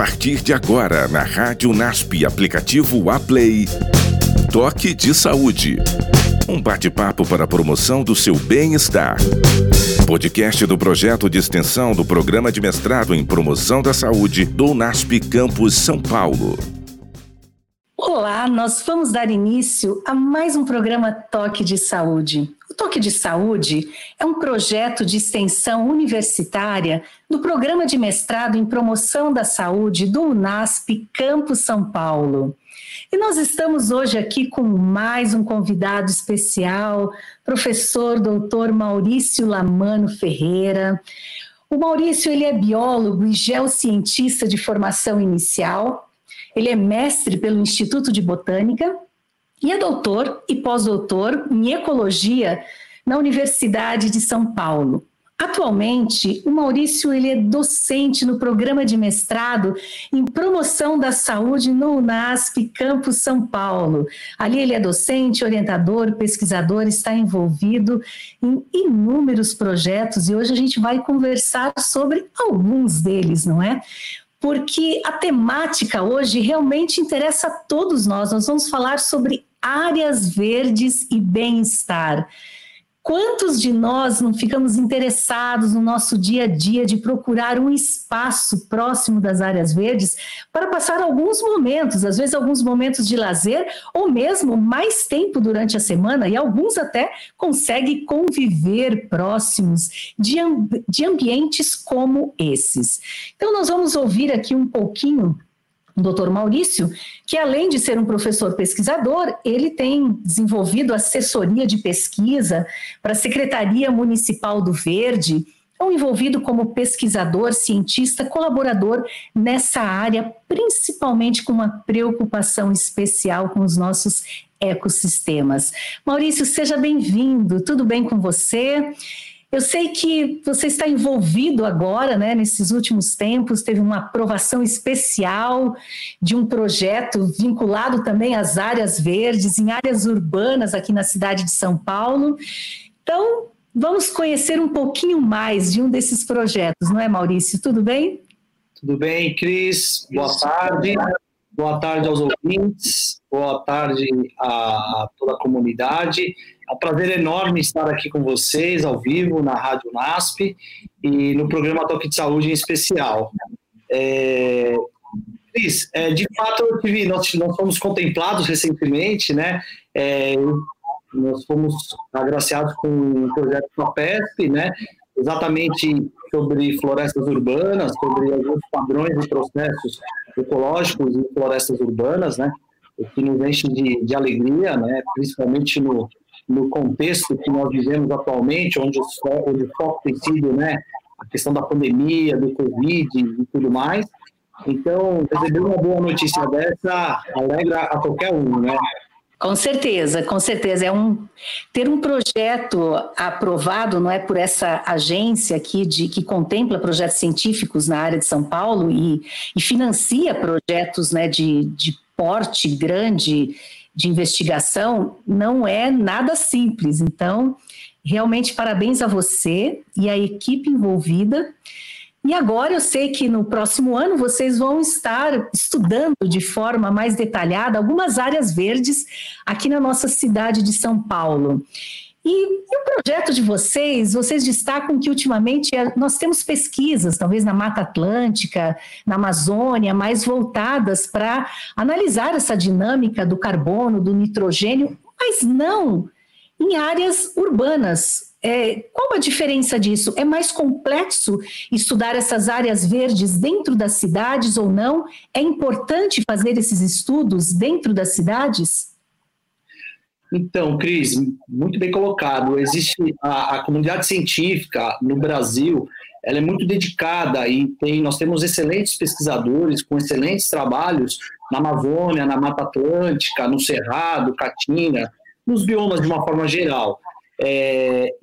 partir de agora na Rádio NASP, aplicativo Aplay. Toque de Saúde. Um bate-papo para a promoção do seu bem-estar. Podcast do projeto de extensão do Programa de Mestrado em Promoção da Saúde do NASP Campus São Paulo. Olá, nós vamos dar início a mais um programa Toque de Saúde. O Toque de Saúde é um projeto de extensão universitária do Programa de Mestrado em Promoção da Saúde do UNASP Campus São Paulo. E nós estamos hoje aqui com mais um convidado especial, professor doutor Maurício Lamano Ferreira. O Maurício ele é biólogo e geocientista de formação inicial, ele é mestre pelo Instituto de Botânica e é doutor e pós-doutor em ecologia na Universidade de São Paulo. Atualmente, o Maurício ele é docente no programa de mestrado em promoção da saúde no UNASP Campus São Paulo. Ali ele é docente, orientador, pesquisador, está envolvido em inúmeros projetos e hoje a gente vai conversar sobre alguns deles, não é? Porque a temática hoje realmente interessa a todos nós. Nós vamos falar sobre áreas verdes e bem-estar. Quantos de nós não ficamos interessados no nosso dia a dia de procurar um espaço próximo das áreas verdes para passar alguns momentos, às vezes alguns momentos de lazer, ou mesmo mais tempo durante a semana, e alguns até conseguem conviver próximos de, amb de ambientes como esses. Então, nós vamos ouvir aqui um pouquinho doutor Maurício, que além de ser um professor pesquisador, ele tem desenvolvido assessoria de pesquisa para a Secretaria Municipal do Verde, é envolvido como pesquisador, cientista, colaborador nessa área, principalmente com uma preocupação especial com os nossos ecossistemas. Maurício, seja bem-vindo, tudo bem com você? Eu sei que você está envolvido agora, né, nesses últimos tempos, teve uma aprovação especial de um projeto vinculado também às áreas verdes, em áreas urbanas aqui na cidade de São Paulo. Então, vamos conhecer um pouquinho mais de um desses projetos, não é, Maurício? Tudo bem? Tudo bem, Cris. Boa tarde. Boa tarde aos ouvintes. Boa tarde a toda a comunidade. É um prazer enorme estar aqui com vocês, ao vivo, na Rádio NASP e no programa Toque de Saúde em especial. É, Cris, é, de fato, tive, nós, nós fomos contemplados recentemente, né? É, nós fomos agraciados com um projeto com a PESP, né? Exatamente sobre florestas urbanas, sobre alguns padrões e processos ecológicos em florestas urbanas, né? O que nos enche de, de alegria, né? Principalmente no, no contexto que nós vivemos atualmente, onde o, onde o foco tem sido né, a questão da pandemia, do Covid e tudo mais. Então, receber uma boa notícia dessa alegra a qualquer um, né? Com certeza, com certeza. É um ter um projeto aprovado, não é por essa agência aqui de que contempla projetos científicos na área de São Paulo e, e financia projetos né, de, de porte grande de investigação não é nada simples. Então, realmente parabéns a você e a equipe envolvida. E agora eu sei que no próximo ano vocês vão estar estudando de forma mais detalhada algumas áreas verdes aqui na nossa cidade de São Paulo. E, o projeto de vocês, vocês destacam que ultimamente é, nós temos pesquisas, talvez na Mata Atlântica, na Amazônia, mais voltadas para analisar essa dinâmica do carbono, do nitrogênio, mas não em áreas urbanas. É, qual a diferença disso? É mais complexo estudar essas áreas verdes dentro das cidades ou não? É importante fazer esses estudos dentro das cidades? Então, Cris, muito bem colocado. Existe a, a, comunidade científica no Brasil, ela é muito dedicada e tem, nós temos excelentes pesquisadores com excelentes trabalhos na Amazônia, na Mata Atlântica, no Cerrado, Caatinga, nos biomas de uma forma geral. É,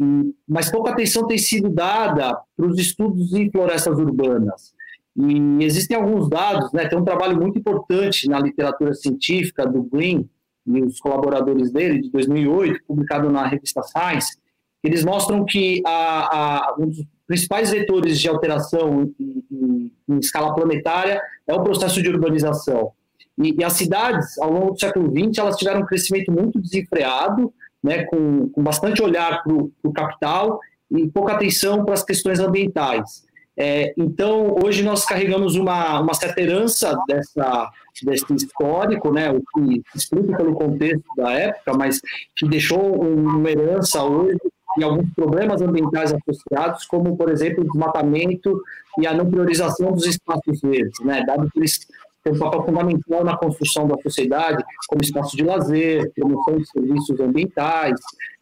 mas pouca atenção tem sido dada para os estudos em florestas urbanas. E existem alguns dados, né, tem um trabalho muito importante na literatura científica do Green, e os colaboradores dele, de 2008, publicado na revista Science, eles mostram que a, a, um dos principais vetores de alteração em, em em escala planetária, é o processo de urbanização. E, e, as cidades, ao longo do século XX, elas tiveram um crescimento muito desenfreado, né, com, com bastante olhar para o capital e pouca atenção para as questões ambientais. É, então, hoje nós carregamos uma, uma certa herança dessa, desse histórico, né, o que explica pelo contexto da época, mas que deixou uma herança hoje e alguns problemas ambientais associados, como, por exemplo, o desmatamento e a não priorização dos espaços verdes, né, dado que eles têm um papel fundamental na construção da sociedade, como espaço de lazer, promoção de serviços ambientais,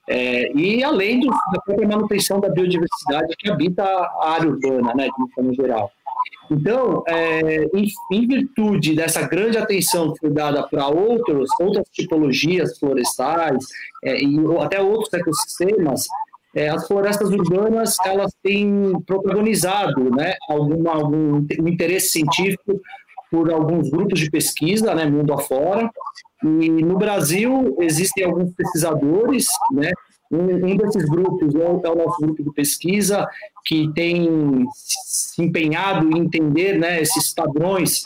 é, e além do, da própria manutenção da biodiversidade que habita a área urbana, né, de forma geral. Então, é, em, em, virtude dessa grande atenção que foi dada para outros, outras tipologias florestais é, e até outros ecossistemas, é, as florestas urbanas elas têm protagonizado né, algum um interesse científico por alguns grupos de pesquisa, né, mundo afora, e no Brasil existem alguns pesquisadores, né? Um, um desses grupos é o, é o nosso grupo de pesquisa que tem se empenhado em entender né, esses padrões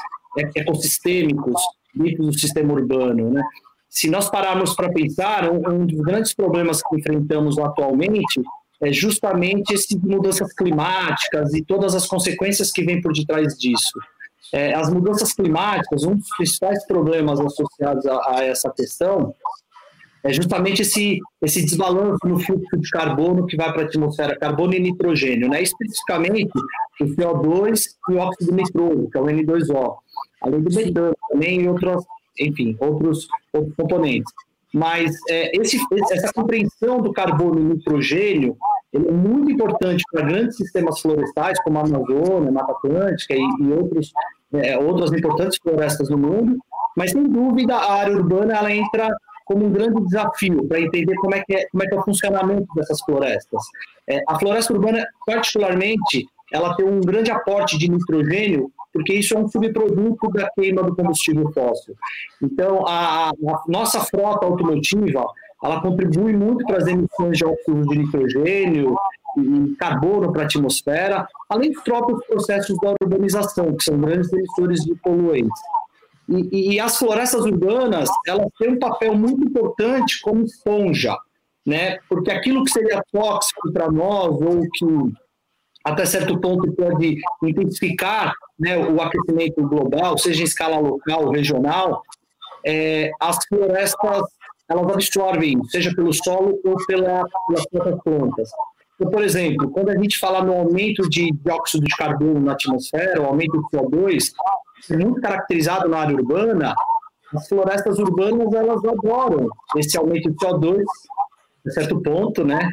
ecossistêmicos dentro do sistema urbano, né? Se nós pararmos para pensar, um, um dos grandes problemas que enfrentamos atualmente é justamente essas mudanças climáticas e todas as consequências que vêm por detrás disso. É, as mudanças climáticas, um dos principais problemas associados a, a, essa questão é justamente esse, esse desbalanço no fluxo de carbono que vai para a atmosfera, carbono e nitrogênio, né? especificamente o CO2 e o óxido nitroso, que é o N2O, além do metano também e outros, enfim, outros, outros componentes. Mas é, esse, essa compreensão do carbono e nitrogênio ele é muito importante para grandes sistemas florestais, como a Amazônia, Mata Atlântica e, e outros, é, outras importantes florestas no mundo, mas sem dúvida a área urbana ela entra como um grande desafio para entender como é, que é, como é que é o funcionamento dessas florestas. É, a floresta urbana, particularmente, ela tem um grande aporte de nitrogênio, porque isso é um subproduto da queima do combustível fóssil. Então, a, a nossa frota automotiva, ela contribui muito para as emissões de óxido de nitrogênio e carbono para a atmosfera, além dos próprios processos da urbanização, que são grandes emissores de poluentes. E, e, as florestas urbanas, elas têm um papel muito importante como esponja, né? Porque aquilo que seria tóxico para nós ou que até certo ponto pode intensificar né, o aquecimento global, seja em escala local, regional, é, as florestas elas absorvem, seja pelo solo ou pela, pelas próprias plantas. Então, por exemplo, quando a gente fala no aumento de dióxido de carbono na atmosfera, o aumento do CO2, é muito caracterizado na área urbana, as florestas urbanas elas adoram esse aumento de CO2 a certo ponto, né?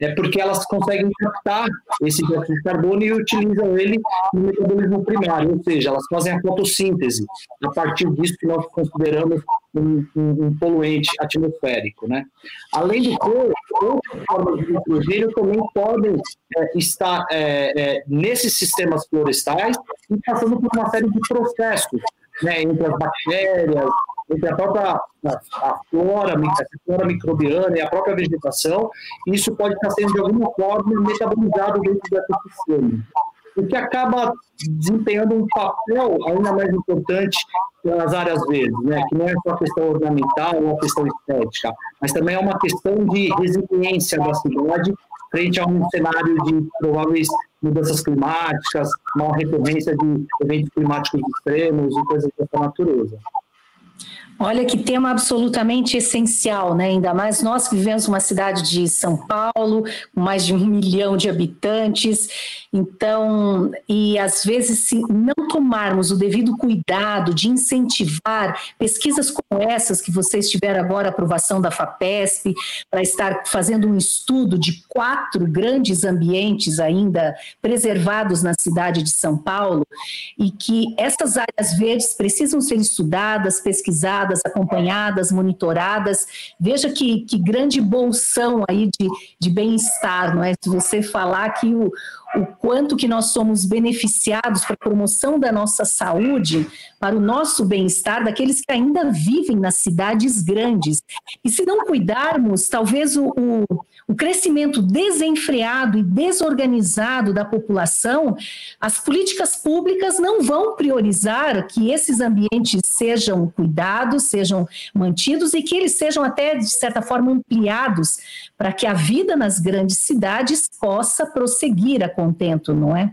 É porque elas conseguem captar esse dióxido de carbono e utilizam ele no metabolismo primário, ou seja, elas fazem a fotossíntese a partir disso que nós consideramos um, um, um poluente atmosférico. Né? Além do que, outras formas de nitrogênio também podem é, estar é, é, nesses sistemas florestais e passando por uma série de processos né, entre as bactérias, entre a própria a, a flora, a flora microbiana e a própria vegetação, isso pode estar sendo de alguma forma metabolizado dentro do ecossistema. O que acaba desempenhando um papel ainda mais importante nas áreas verdes, né? que não é só uma questão ornamental ou uma questão estética, mas também é uma questão de resiliência da cidade frente a um cenário de prováveis mudanças climáticas, uma recorrência de eventos climáticos extremos e coisas dessa natureza. Olha que tema absolutamente essencial, né? Ainda mais nós que vivemos uma cidade de São Paulo, com mais de um milhão de habitantes. Então, e às vezes, se não tomarmos o devido cuidado de incentivar pesquisas como essas que vocês tiveram agora, a aprovação da FAPESP, para estar fazendo um estudo de quatro grandes ambientes ainda preservados na cidade de São Paulo, e que essas áreas verdes precisam ser estudadas, pesquisadas acompanhadas, monitoradas. Veja que, que grande bolsão aí de, de bem-estar, não é? Se você falar que o, o quanto que nós somos beneficiados para a promoção da nossa saúde, para o nosso bem-estar daqueles que ainda vivem nas cidades grandes. E se não cuidarmos, talvez o, o, o crescimento desenfreado e desorganizado da população, as políticas públicas não vão priorizar que esses ambientes sejam cuidados, sejam mantidos e que eles sejam até, de certa forma, ampliados para que a vida nas grandes cidades possa prosseguir contento, não é?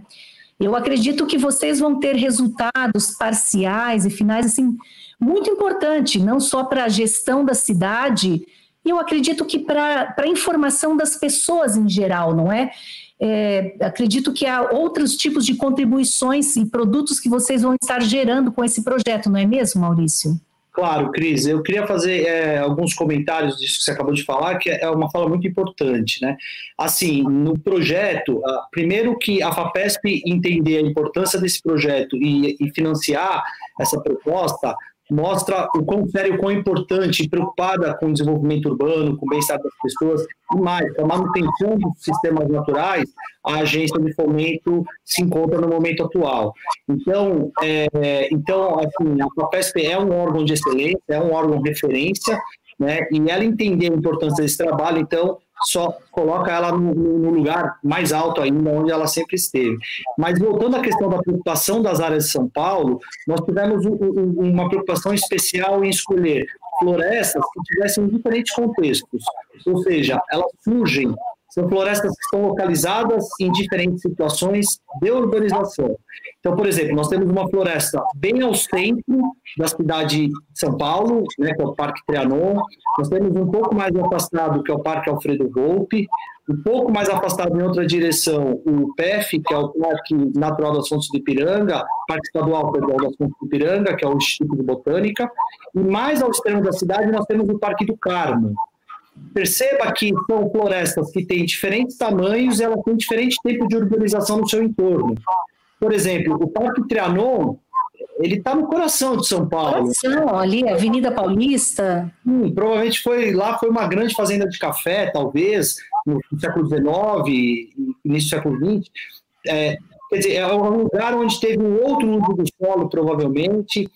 Eu acredito que vocês vão ter resultados parciais e finais assim muito importante, não só para a gestão da cidade, e eu acredito que para a informação das pessoas em geral, não é? é? Acredito que há outros tipos de contribuições e produtos que vocês vão estar gerando com esse projeto, não é mesmo, Maurício? Claro, Cris, eu queria fazer é, alguns comentários disso que você acabou de falar, que é uma fala muito importante, né? Assim, no projeto, primeiro que a FAPESP entender a importância desse projeto e, e financiar essa proposta, mostra o quão sério, o quão importante preocupada com o desenvolvimento urbano, com o bem-estar das pessoas e mais, com a manutenção dos sistemas naturais, a agência de fomento se encontra no momento atual. Então, é, então assim, a FAPESP é um órgão de excelência, é um órgão referência, né, e ela entender a importância desse trabalho, então, só coloca ela no, no, lugar mais alto ainda, onde ela sempre esteve. Mas voltando à questão da preocupação das áreas de São Paulo, nós tivemos um, um, uma preocupação especial em escolher florestas que tivessem diferentes contextos, ou seja, elas surgem são florestas que estão localizadas em diferentes situações de urbanização. Então, por exemplo, nós temos uma floresta bem ao centro da cidade de São Paulo, né, que é o Parque Trianon. Nós temos um pouco mais afastado, que é o Parque Alfredo Volpe. Um pouco mais afastado em outra direção, o PEF, que é o Parque Natural das Fontes de Ipiranga, Parque Estadual Federal das Fontes de Ipiranga, que é o Instituto de Botânica. E mais ao extremo da cidade, nós temos o Parque do Carmo, Perceba que são florestas que têm diferentes tamanhos e elas têm diferente tempo de urbanização no seu entorno. Por exemplo, o Parque Trianon, ele está no coração de São Paulo. Coração, ali, Avenida Paulista. Hum, provavelmente foi lá, foi uma grande fazenda de café, talvez, no século XIX, início do século XX. É, quer dizer, é um lugar onde teve um outro uso do solo, provavelmente,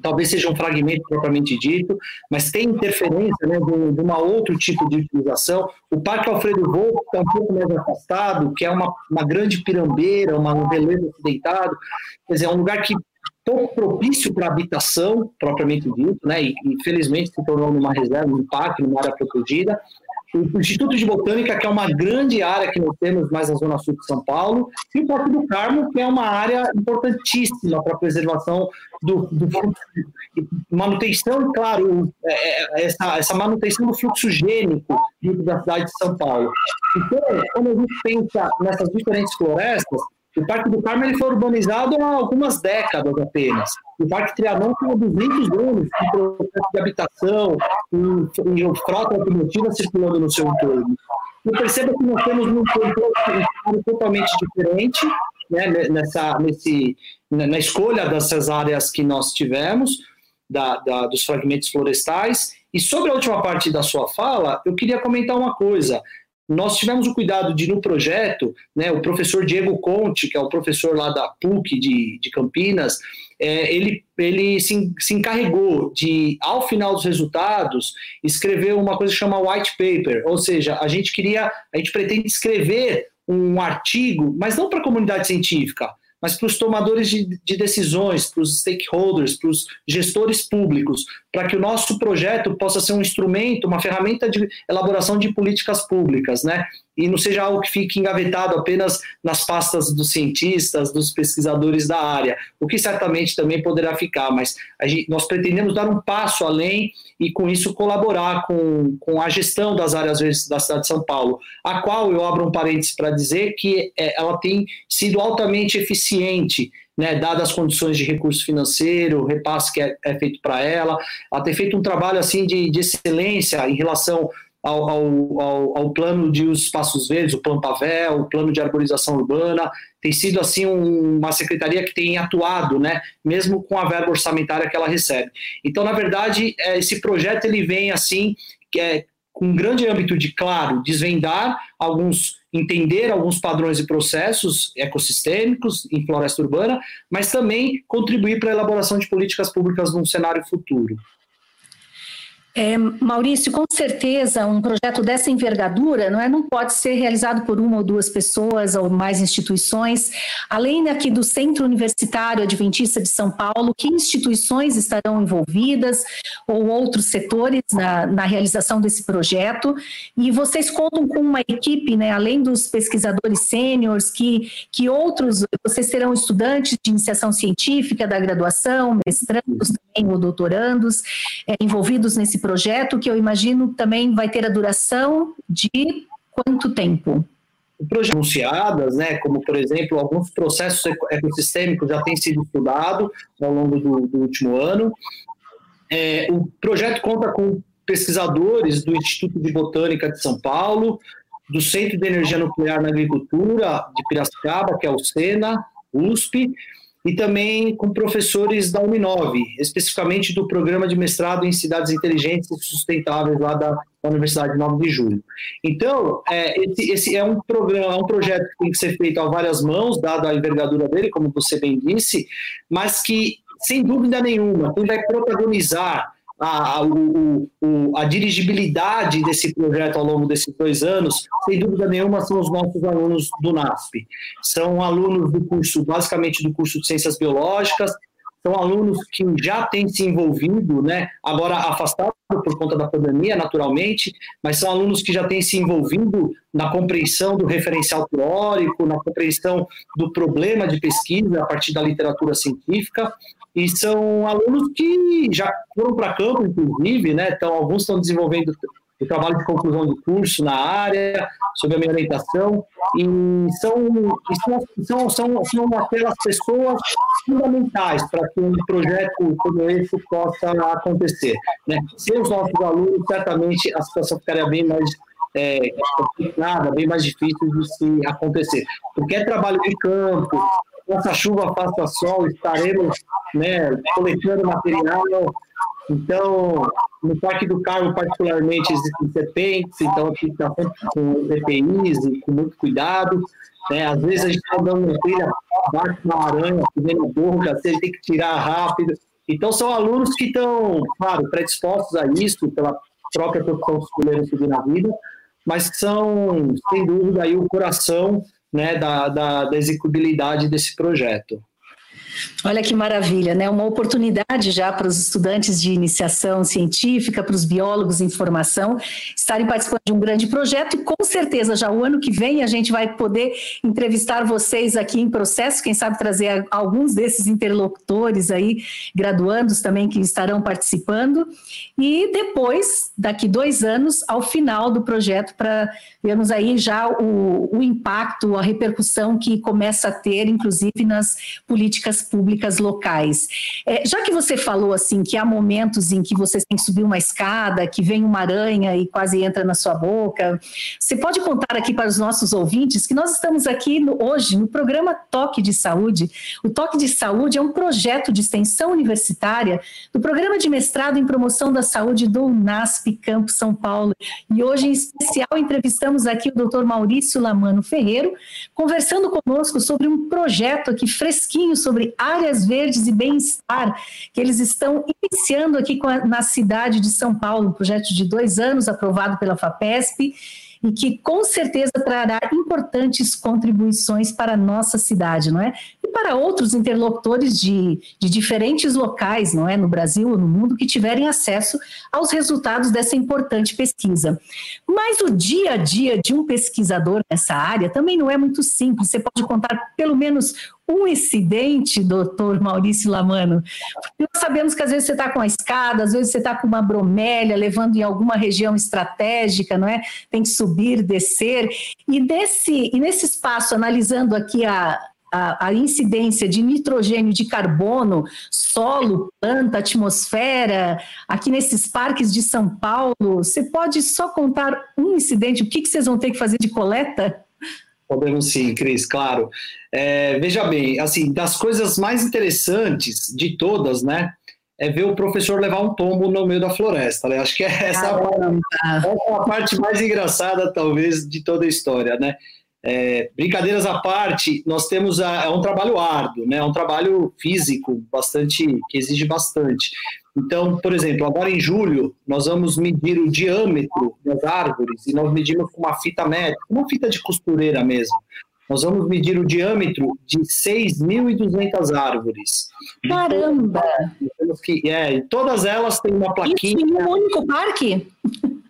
talvez seja um fragmento propriamente dito, mas tem interferência né, de, de um outro tipo de utilização. O Parque Alfredo Volpe está um pouco mais afastado, que é uma, uma grande pirambeira, uma, um relevo acidentado, quer dizer, é um lugar que pouco propício para habitação, propriamente dito, né, e infelizmente se tornou numa reserva, um parque, numa área protegida, o Instituto de Botânica, que é uma grande área que nós temos mais na zona sul de São Paulo, e o Parque do Carmo, que é uma área importantíssima para a preservação do, do manutenção, claro, é, é, essa, essa manutenção do fluxo gênico dentro da cidade de São Paulo. Então, quando a gente pensa nessas diferentes florestas, o Parque do Carmo ele foi urbanizado há algumas décadas apenas. O Parque Trianon tem 200 anos de processo de habitação e, e frota automotiva circulando no seu entorno. E perceba que nós temos um controle totalmente diferente né, nessa, nesse, na escolha dessas áreas que nós tivemos, da, da, dos fragmentos florestais. E sobre a última parte da sua fala, eu queria comentar uma coisa nós tivemos o cuidado de, no projeto, né, o professor Diego Conte, que é o professor lá da PUC de, de Campinas, é, ele, ele se, se, encarregou de, ao final dos resultados, escrever uma coisa que chama white paper, ou seja, a gente queria, a gente pretende escrever um artigo, mas não para a comunidade científica, mas para os tomadores de, de decisões, para os stakeholders, para os gestores públicos, para que o nosso projeto possa ser um instrumento, uma ferramenta de elaboração de políticas públicas, né? E não seja algo que fique engavetado apenas nas pastas dos cientistas, dos pesquisadores da área, o que certamente também poderá ficar, mas gente, nós pretendemos dar um passo além e, com isso, colaborar com, com a gestão das áreas verdes da cidade de São Paulo, a qual eu abro um parênteses para dizer que é, ela tem sido altamente eficiente né, dadas as condições de recurso financeiro, o repasse que é, é feito para ela, ela tem feito um trabalho assim de, de excelência em relação ao, ao, ao, ao, plano de os espaços verdes, o plano Pavel, o plano de arborização urbana, tem sido assim um, uma secretaria que tem atuado, né, mesmo com a verba orçamentária que ela recebe. Então, na verdade, é, esse projeto ele vem assim, que é, com um grande âmbito de, claro, desvendar alguns entender alguns padrões e processos ecossistêmicos em floresta urbana, mas também contribuir para a elaboração de políticas públicas num cenário futuro. É, Maurício, com certeza um projeto dessa envergadura não, é, não pode ser realizado por uma ou duas pessoas ou mais instituições. Além aqui do Centro Universitário Adventista de São Paulo, que instituições estarão envolvidas ou outros setores na, na realização desse projeto? E vocês contam com uma equipe, né, além dos pesquisadores sêniores, que, que outros, vocês terão estudantes de iniciação científica da graduação, mestrandos também ou doutorandos, é, envolvidos nesse projeto, que eu imagino também vai ter a duração de quanto tempo? anunciadas, né, como por exemplo alguns processos ecossistêmicos já têm sido estudados ao longo do, do último ano. É, o projeto conta com pesquisadores do Instituto de Botânica de São Paulo, do Centro de Energia Nuclear na Agricultura de Piracicaba, que é o SENA, USP, e também com professores da Uninove, especificamente do programa de mestrado em cidades inteligentes e sustentáveis lá da, Universidade 9 de Julho. Então, é, esse, esse, é um programa, é um projeto que tem que ser feito a várias mãos, dada a envergadura dele, como você bem disse, mas que, sem dúvida nenhuma, quem vai protagonizar a, o, o, a dirigibilidade desse projeto ao longo desses dois anos, sem dúvida nenhuma, são os nossos alunos do NASP. São alunos do curso, basicamente do curso de Ciências Biológicas, são alunos que já têm se envolvido, né, agora afastados por conta da pandemia, naturalmente, mas são alunos que já têm se envolvido na compreensão do referencial teórico, na compreensão do problema de pesquisa a partir da literatura científica, e são alunos que já foram para campo, inclusive, né? Então, alguns estão desenvolvendo o trabalho de conclusão de curso na área, sob a minha orientação, e são, são, são, são aquelas pessoas fundamentais para que um projeto como esse possa acontecer. Né? Sem os nossos alunos, certamente a situação ficaria bem mais é, complicada, bem mais difícil de se acontecer. Porque é trabalho de campo, faça chuva, faça sol, estaremos né, coletando material. Então, no Parque do Carmo, particularmente, existem serpentes, então aqui está sempre com EPIs e com muito cuidado. Né? Às vezes a gente está dando uma trilha, bate uma aranha, fazendo borra, você tem que tirar rápido. Então, são alunos que estão, claro, predispostos a isso, pela própria profissão que escolheram seguir na vida, mas que são, sem dúvida, aí o coração né, da, da, da execuibilidade desse projeto. Olha que maravilha, né? Uma oportunidade já para os estudantes de iniciação científica, para os biólogos em formação, estarem participando de um grande projeto e com certeza já o ano que vem a gente vai poder entrevistar vocês aqui em processo, quem sabe trazer alguns desses interlocutores aí, graduandos também que estarão participando e depois, daqui dois anos, ao final do projeto, para vermos aí já o, o impacto, a repercussão que começa a ter, inclusive nas políticas públicas locais. É, já que você falou assim que há momentos em que você tem que subir uma escada, que vem uma aranha e quase entra na sua boca, você pode contar aqui para os nossos ouvintes que nós estamos aqui no, hoje no programa Toque de Saúde. O Toque de Saúde é um projeto de extensão universitária do programa de mestrado em promoção da saúde do UNASP Campo São Paulo. E hoje, em especial, entrevistamos aqui o Dr. Maurício Lamano Ferreiro, conversando conosco sobre um projeto aqui fresquinho sobre áreas verdes e bem-estar, que eles estão iniciando aqui a, na cidade de São Paulo, um projeto de dois anos aprovado pela FAPESP e que com certeza trará importantes contribuições para a nossa cidade, não é? E para outros interlocutores de, de diferentes locais, não é? No Brasil ou no mundo, que tiverem acesso aos resultados dessa importante pesquisa. Mas o dia a dia de um pesquisador nessa área também não é muito simples. Você pode contar pelo menos um incidente, doutor Maurício Lamano? Porque nós sabemos que às vezes você está com a escada, às vezes você está com uma bromélia, levando em alguma região estratégica, não é? Tem que subir, descer. E, desse, e nesse espaço, analisando aqui a, a, a, incidência de nitrogênio de carbono, solo, planta, atmosfera, aqui nesses parques de São Paulo, você pode só contar um incidente, o que, que vocês vão ter que fazer de coleta? Podemos sim, Cris, claro. É, veja bem, assim, das coisas mais interessantes de todas, né, é ver o professor levar um tombo no meio da floresta. Né? Acho que é essa, é a parte mais engraçada, talvez, de toda a história, né? É, brincadeiras à parte, nós temos a, é um trabalho árduo, né? É um trabalho físico bastante que exige bastante. Então, por exemplo, agora em julho, nós vamos medir o diâmetro das árvores e nós medimos com uma fita métrica, uma fita de costureira mesmo. Nós vamos medir o diâmetro de 6.200 árvores. Caramba! Temos que, é, todas elas têm uma plaquinha. Isso em um único parque?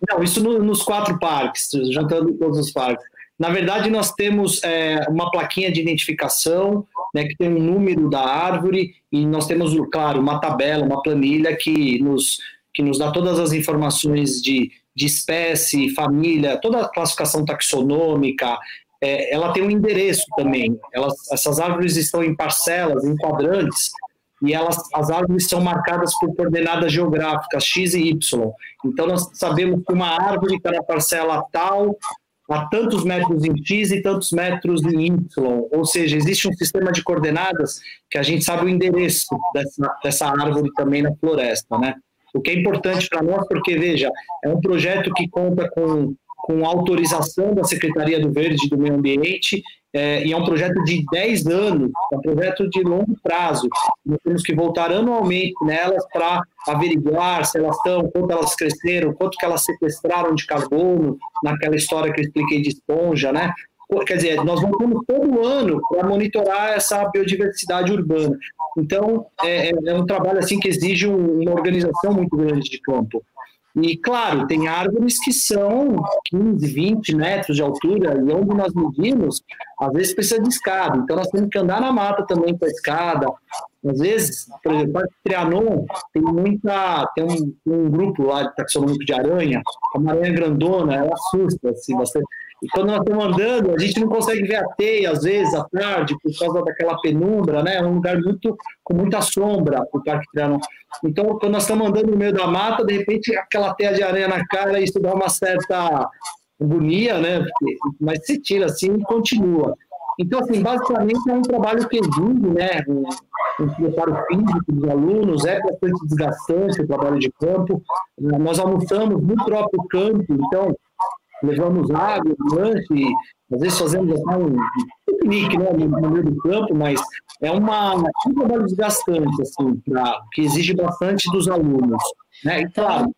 Não, isso no, nos quatro parques, juntando todos os parques. Na verdade, nós temos é, uma plaquinha de identificação, né, que tem um número da árvore, e nós temos, claro, uma tabela, uma planilha que nos, que nos dá todas as informações de, de espécie, família, toda a classificação taxonômica. É, ela tem um endereço também. Elas, essas árvores estão em parcelas, em quadrantes, e elas, as árvores são marcadas por coordenadas geográficas X e Y. Então, nós sabemos que uma árvore está na parcela tal, a tantos metros em X e tantos metros em Y, ou seja, existe um sistema de coordenadas que a gente sabe o endereço dessa, dessa árvore também na floresta, né? O que é importante para nós, porque, veja, é um projeto que conta com, com autorização da Secretaria do Verde e do Meio Ambiente é, e é um projeto de 10 anos, é um projeto de longo prazo. Nós temos que voltar anualmente nelas para averiguar se elas estão, quanto elas cresceram, quanto que elas sequestraram de carbono, naquela história que eu expliquei de esponja, né? Quer dizer, nós voltamos todo ano para monitorar essa biodiversidade urbana. Então, é, é, é um trabalho assim que exige uma organização muito grande de campo. E, claro, tem árvores que são 15, 20 metros de altura, e onde nós medimos, às vezes precisa de escada. Então, nós temos que andar na mata também com a escada. Às vezes, por exemplo, o Trianon tem muita. Tem um, um grupo lá de taxonômico de aranha, uma aranha grandona, ela assusta. Assim, você, e quando nós estamos andando, a gente não consegue ver a teia, às vezes, à tarde, por causa daquela penumbra, né? É um lugar muito, com muita sombra, o Parque Trianon. Então, quando nós estamos andando no meio da mata, de repente, aquela teia de aranha na cara, isso dá uma certa agonia, né? Mas se tira assim e continua. Então, assim, basicamente é um trabalho que exige, né? Um, um preparo físico dos alunos, é bastante desgastante o trabalho de campo. Nós almoçamos no próprio campo, então levamos água, lanche, às vezes fazemos até um piquenique né, no meio do campo, mas é uma, um trabalho desgastante, assim, pra, que exige bastante dos alunos. Né? E claro,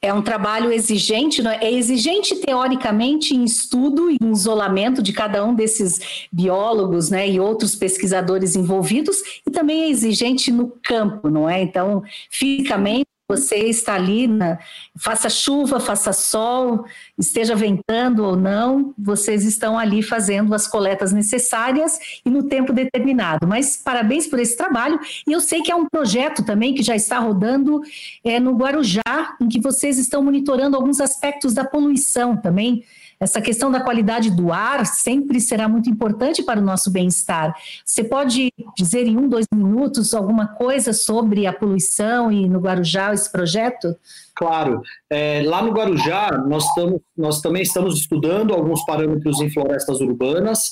é um trabalho exigente, é? é exigente teoricamente em estudo e em isolamento de cada um desses biólogos né, e outros pesquisadores envolvidos, e também é exigente no campo, não é? Então, fisicamente, você está ali, na, faça chuva, faça sol, esteja ventando ou não, vocês estão ali fazendo as coletas necessárias e no tempo determinado. Mas parabéns por esse trabalho. E eu sei que há um projeto também que já está rodando é, no Guarujá, em que vocês estão monitorando alguns aspectos da poluição também essa questão da qualidade do ar sempre será muito importante para o nosso bem-estar. Você pode dizer em um, dois minutos alguma coisa sobre a poluição e no Guarujá esse projeto? Claro. É, lá no Guarujá, nós, tamo, nós também estamos estudando alguns parâmetros em florestas urbanas.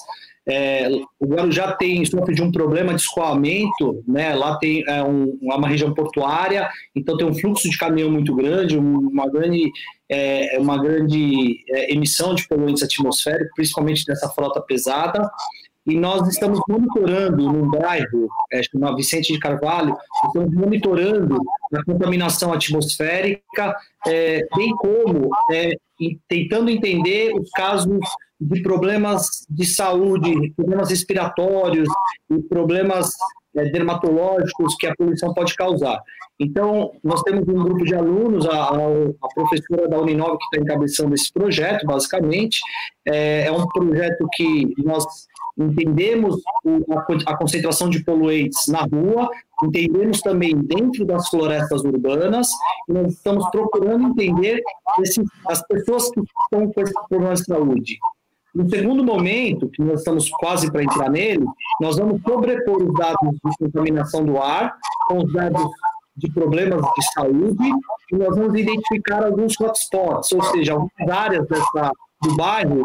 É, o Guarujá tem sofre de um problema de escoamento, né? Lá tem é, um, uma região portuária, então tem um fluxo de caminhão muito grande, uma grande, é, uma grande é, emissão de poluentes atmosféricos, principalmente dessa frota pesada. E nós estamos monitorando num bairro é, chamado Vicente de Carvalho, estamos monitorando a contaminação atmosférica, é, bem como é, tentando entender os casos de problemas de saúde, problemas respiratórios e problemas é, dermatológicos que a poluição pode causar. Então, nós temos um grupo de alunos, a, a professora da Uninove que está encabeçando esse projeto, basicamente. É, é um projeto que nós entendemos a, a, concentração de poluentes na rua, entendemos também dentro das florestas urbanas, e nós estamos procurando entender as pessoas que estão com esses problemas de saúde. No segundo momento, que nós estamos quase para entrar nele, nós vamos sobrepor os dados de contaminação do ar com os dados de problemas de saúde e nós vamos identificar alguns hotspots, ou seja, algumas áreas dessa, do bairro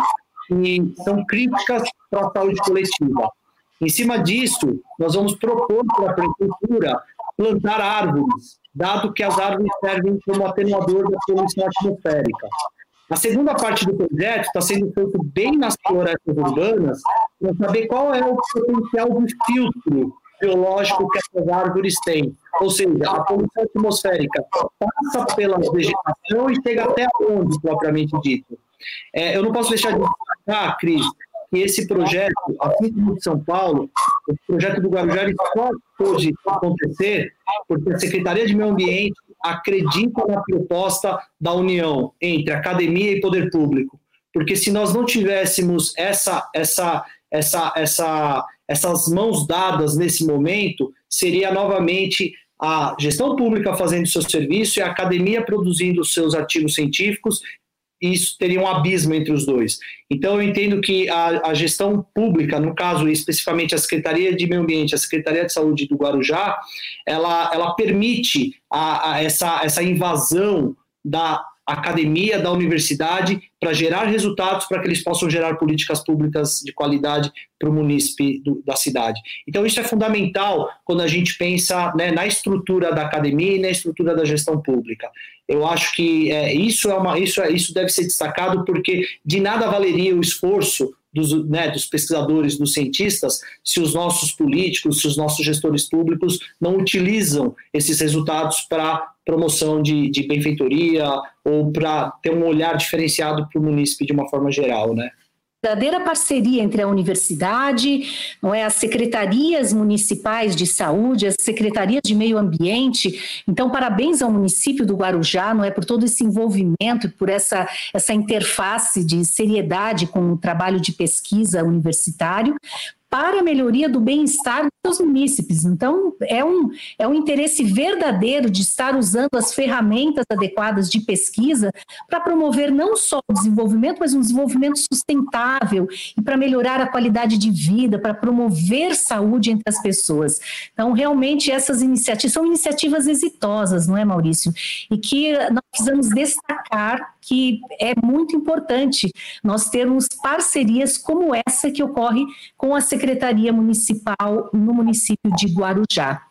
que são críticas para a saúde coletiva. Em cima disso, nós vamos propor para a prefeitura plantar árvores, dado que as árvores servem como atenuador da poluição atmosférica. A segunda parte do projeto está sendo feito bem nas florestas urbanas para saber qual é o potencial de filtro biológico que essas árvores têm. Ou seja, a poluição atmosférica passa pela vegetação e chega até onde, propriamente dito. É, eu não posso deixar de destacar, Cris, que esse projeto, assim como de São Paulo, o projeto do Guarujá só pôde acontecer porque a Secretaria de Meio Ambiente acredita na proposta da união entre academia e poder público. Porque se nós não tivéssemos essa, essa, essa, essa, essas mãos dadas nesse momento, seria novamente a gestão pública fazendo seu serviço e a academia produzindo seus artigos científicos isso teria um abismo entre os dois. Então, eu entendo que a, a, gestão pública, no caso especificamente a Secretaria de Meio Ambiente, a Secretaria de Saúde do Guarujá, ela, ela permite a, a essa, essa invasão da academia, da universidade, para gerar resultados, para que eles possam gerar políticas públicas de qualidade para o munícipe do, da cidade. Então, isso é fundamental quando a gente pensa né, na estrutura da academia e na estrutura da gestão pública. Eu acho que é, isso, é uma, isso, é, isso deve ser destacado, porque de nada valeria o esforço dos, né, dos, pesquisadores, dos cientistas, se os nossos políticos, se os nossos gestores públicos não utilizam esses resultados para promoção de, de benfeitoria ou para ter um olhar diferenciado para o munícipe de uma forma geral, né? Verdadeira parceria entre a universidade, não é, as secretarias municipais de saúde, as secretarias de meio ambiente. Então, parabéns ao município do Guarujá, não é, por todo esse envolvimento, por essa essa interface de seriedade com o trabalho de pesquisa universitário, para a melhoria do bem-estar dos munícipes. Então, é um, é um interesse verdadeiro de estar usando as ferramentas adequadas de pesquisa para promover não só o desenvolvimento, mas um desenvolvimento sustentável e para melhorar a qualidade de vida, para promover saúde entre as pessoas. Então, realmente, essas iniciativas são iniciativas exitosas, não é, Maurício? E que nós precisamos destacar que é muito importante nós termos parcerias como essa que ocorre com a Secretaria Municipal no município de Guarujá.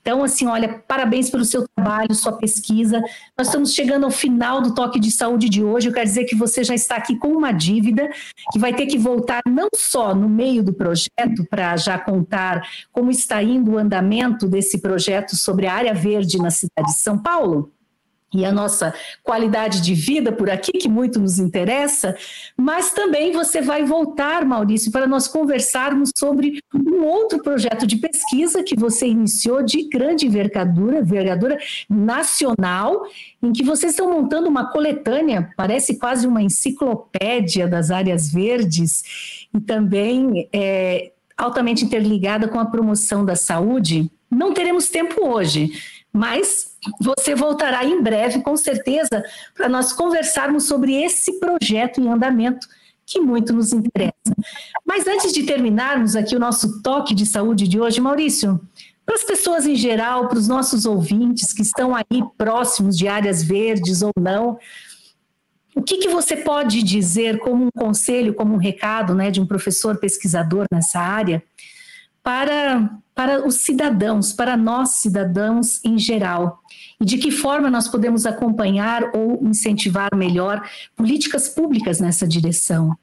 Então, assim, olha, parabéns pelo seu trabalho, sua pesquisa. Nós estamos chegando ao final do toque de saúde de hoje. Eu quero dizer que você já está aqui com uma dívida que vai ter que voltar não só no meio do projeto para já contar como está indo o andamento desse projeto sobre a área verde na cidade de São Paulo, e a nossa qualidade de vida por aqui, que muito nos interessa, mas também você vai voltar, Maurício, para nós conversarmos sobre um outro projeto de pesquisa que você iniciou de grande envergadura, envergadura nacional, em que vocês estão montando uma coletânea, parece quase uma enciclopédia das áreas verdes, e também é, altamente interligada com a promoção da saúde. Não teremos tempo hoje, mas você voltará em breve, com certeza, para nós conversarmos sobre esse projeto em andamento que muito nos interessa. Mas antes de terminarmos aqui o nosso toque de saúde de hoje, Maurício, para as pessoas em geral, para os nossos ouvintes que estão aí próximos de áreas verdes ou não, o que, que você pode dizer como um conselho, como um recado né, de um professor pesquisador nessa área para, para os cidadãos, para nós cidadãos em geral? E de que forma nós podemos acompanhar ou incentivar melhor políticas públicas nessa direção?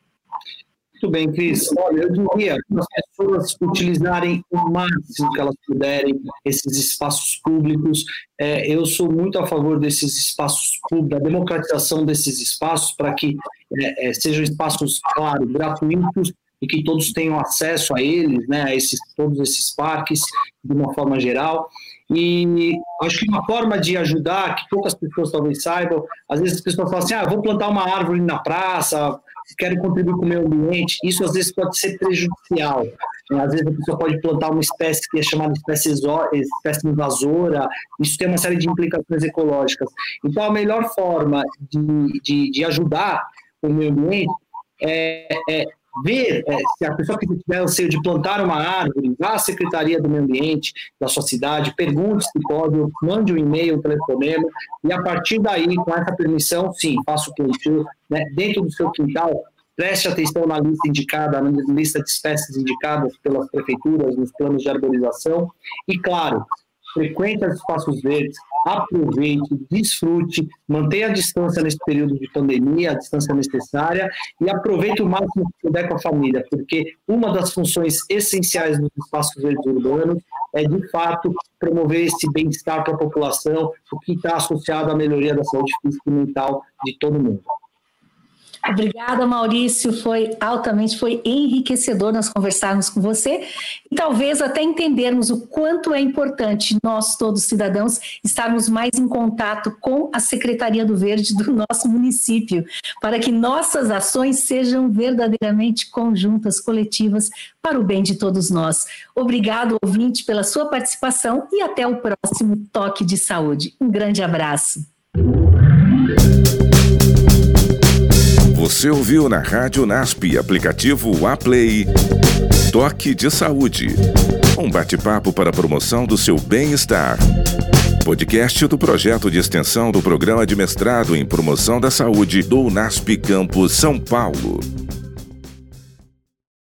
Muito bem, Cris. Olha, eu diria que as pessoas utilizarem o máximo que elas puderem esses espaços públicos. É, eu sou muito a favor desses espaços públicos, da democratização desses espaços, para que é, é, sejam espaços, claro, gratuitos, e que todos tenham acesso a eles, né, a esses, todos esses parques, de uma forma geral. E acho que uma forma de ajudar, que poucas pessoas talvez saibam, às vezes as pessoas falam assim, ah, vou plantar uma árvore na praça, quero contribuir com o meio ambiente, isso às vezes pode ser prejudicial. Às vezes a pessoa pode plantar uma espécie que é chamada espécie, espécie invasora, isso tem uma série de implicações ecológicas. Então, a melhor forma de, de, de ajudar o meio ambiente é, é ver é, se a pessoa que tiver anseio de plantar uma árvore, vá à Secretaria do Meio Ambiente da sua cidade, pergunte se pode, mande um e-mail, um telefonema, e a partir daí, com essa permissão, sim, faça o plantio né, dentro do seu quintal, preste atenção na lista indicada, na lista de espécies indicadas pelas prefeituras, nos planos de arborização, e claro, frequente os espaços verdes, aproveite, desfrute, mantenha a distância nesse período de pandemia, a distância necessária, e aproveite o máximo que puder com a família, porque uma das funções essenciais dos espaços verdes urbanos é de fato promover esse bem-estar para a população, o que está associado à melhoria da saúde física e mental de todo mundo. Obrigada, Maurício. Foi altamente, foi enriquecedor nós conversarmos com você e talvez até entendermos o quanto é importante nós, todos cidadãos, estarmos mais em contato com a Secretaria do Verde do nosso município, para que nossas ações sejam verdadeiramente conjuntas, coletivas, para o bem de todos nós. Obrigado, ouvinte, pela sua participação e até o próximo Toque de Saúde. Um grande abraço. Você ouviu na Rádio NASP, aplicativo Aplay, Toque de Saúde. Um bate-papo para a promoção do seu bem-estar. Podcast do projeto de extensão do Programa de Mestrado em Promoção da Saúde do NASP Campus São Paulo.